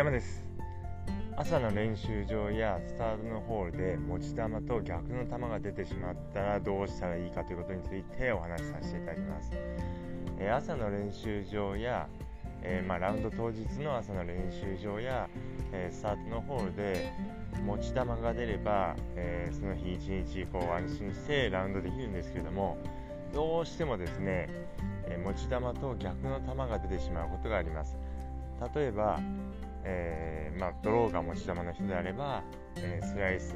山です。朝の練習場やスタートのホールで持ち球と逆の球が出てしまったらどうしたらいいかということについてお話しさせていただきます、えー、朝の練習場や、えー、まあ、ラウンド当日の朝の練習場や、えー、スタートのホールで持ち球が出れば、えその日一日こう安心してラウンドできるんですけれどもどうしてもですね、え持ち球と逆の球が出てしまうことがあります。例えば、えー、まあ、ドローが持ち球の人であれば、えー、スライス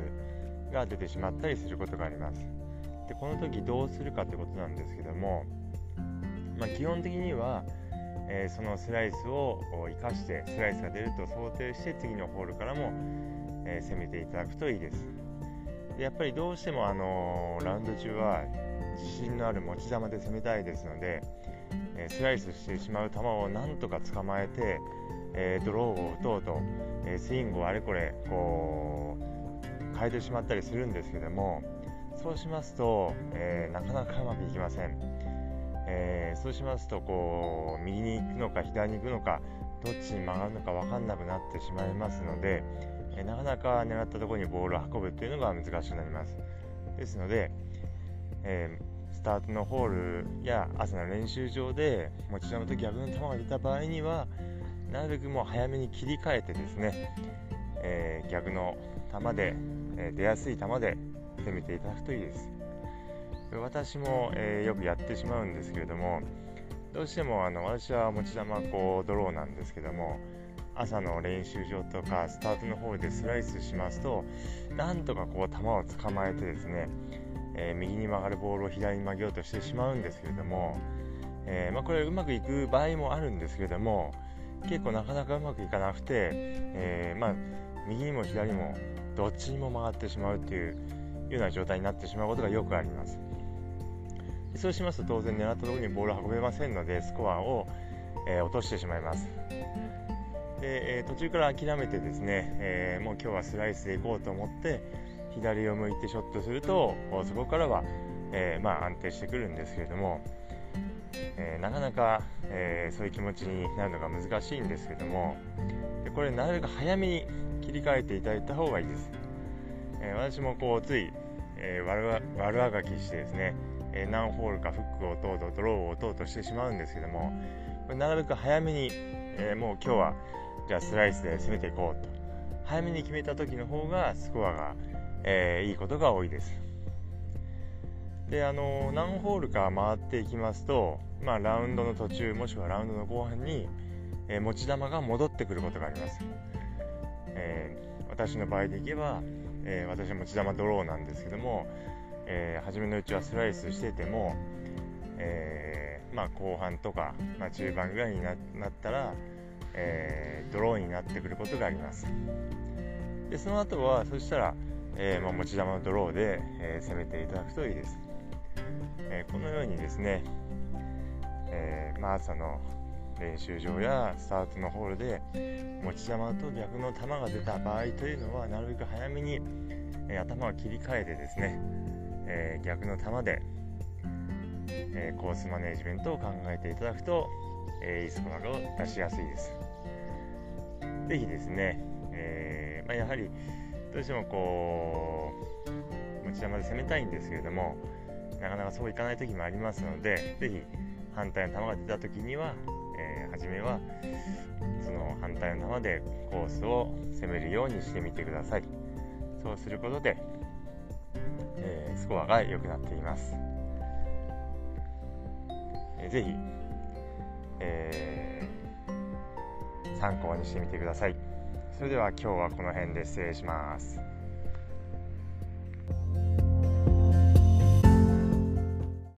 が出てしまったりすることがあります。でこの時どうするかってことなんですけども、まあ、基本的には、えー、そのスライスを生かしてスライスが出ると想定して次のホールからも、え攻めていただくといいです。でやっぱりどうしても、あのラウンド中は自信のある持ち球で攻めたいですので、えスライスしてしまう球をなんとか捕まえて、えー、ドローを打とうと、えー、スイングをあれこれこう変えてしまったりするんですけどもそうしますと、えー、なかなかうまくいきません、えそうしますとこう右に行くのか左に行くのかどっちに曲がるのか分かんなくなってしまいますので、えなかなか狙ったところにボールを運ぶというのが難しくなります。ですので、えスタートのホールや朝の練習場で持ち球と逆の球が出た場合にはなるべくもう早めに切り替えてですね、えー、逆の球で、えー、出やすい球で攻めていただくといいです。私も、えー、よくやってしまうんですけれどもどうしてもあの私は持ち球こうドローなんですけども朝の練習場とかスタートの方でスライスしますとなんとかこう球を捕まえてですね、えー、右に曲がるボールを左に曲げようとしてしまうんですけれども、えー、まあ、これうまくいく場合もあるんですけれども結構なかなかうまくいかなくて、えー、まあ、右にも左もどっちにも曲がってしまうというような状態になってしまうことがよくあります。そうしますと当然狙ったところにボールを運べませんのでスコアを、えー、落としてしまいます。で、えー、途中から諦めてですね、え、もう今日はスライスでいこうと思って左を向いてショットするとそこからは、えまあ、安定してくるんですけれどもえー、なかなか、えー、そういう気持ちになるのが難しいんですけどもでこれなるべく早めに切り替えていただいた方がいいです、えー、私もこうつい、え悪あがきしてですね、え何ホールかフックを打とうとドローを打とうとしてしまうんですけどもこれなるべく早めに、えもう今日はじゃあスライスで攻めていこうと。早めに決めた時の方がスコアが、えいいことが多いです。であの何ホールか回っていきますと、まあ、ラウンドの途中もしくはラウンドの後半に、えー、持ち球が戻ってくることがあります、えー、私の場合でいけば、えー、私は持ち球ドローなんですけども、え初めのうちはスライスしてても、えまあ、後半とか、まあ、中盤ぐらいになったら、えドローになってくることがあります。でその後はそしたら、えまあ、持ち球のドローで、え攻めていただくといいです。えー、このようにですね、えー、まあ、朝の練習場やスタートのホールで持ち球と逆の球が出た場合というのはなるべく早めに、えー、頭を切り替えてですね、え逆の球で、えコースマネジメントを考えていただくと、えいいスコアが出しやすいです。是非ですね、えまあ、やはりどうしてもこう持ち球で攻めたいんですけれどもなかなかそういかない時もありますので是非反対の球が出た時には、えー、初めはその反対の球でコースを攻めるようにしてみてください。そうすることで、えー、スコアが良くなっています、えー、ぜひ、えー、参考にしてみてください。それでは今日はこの辺で失礼します。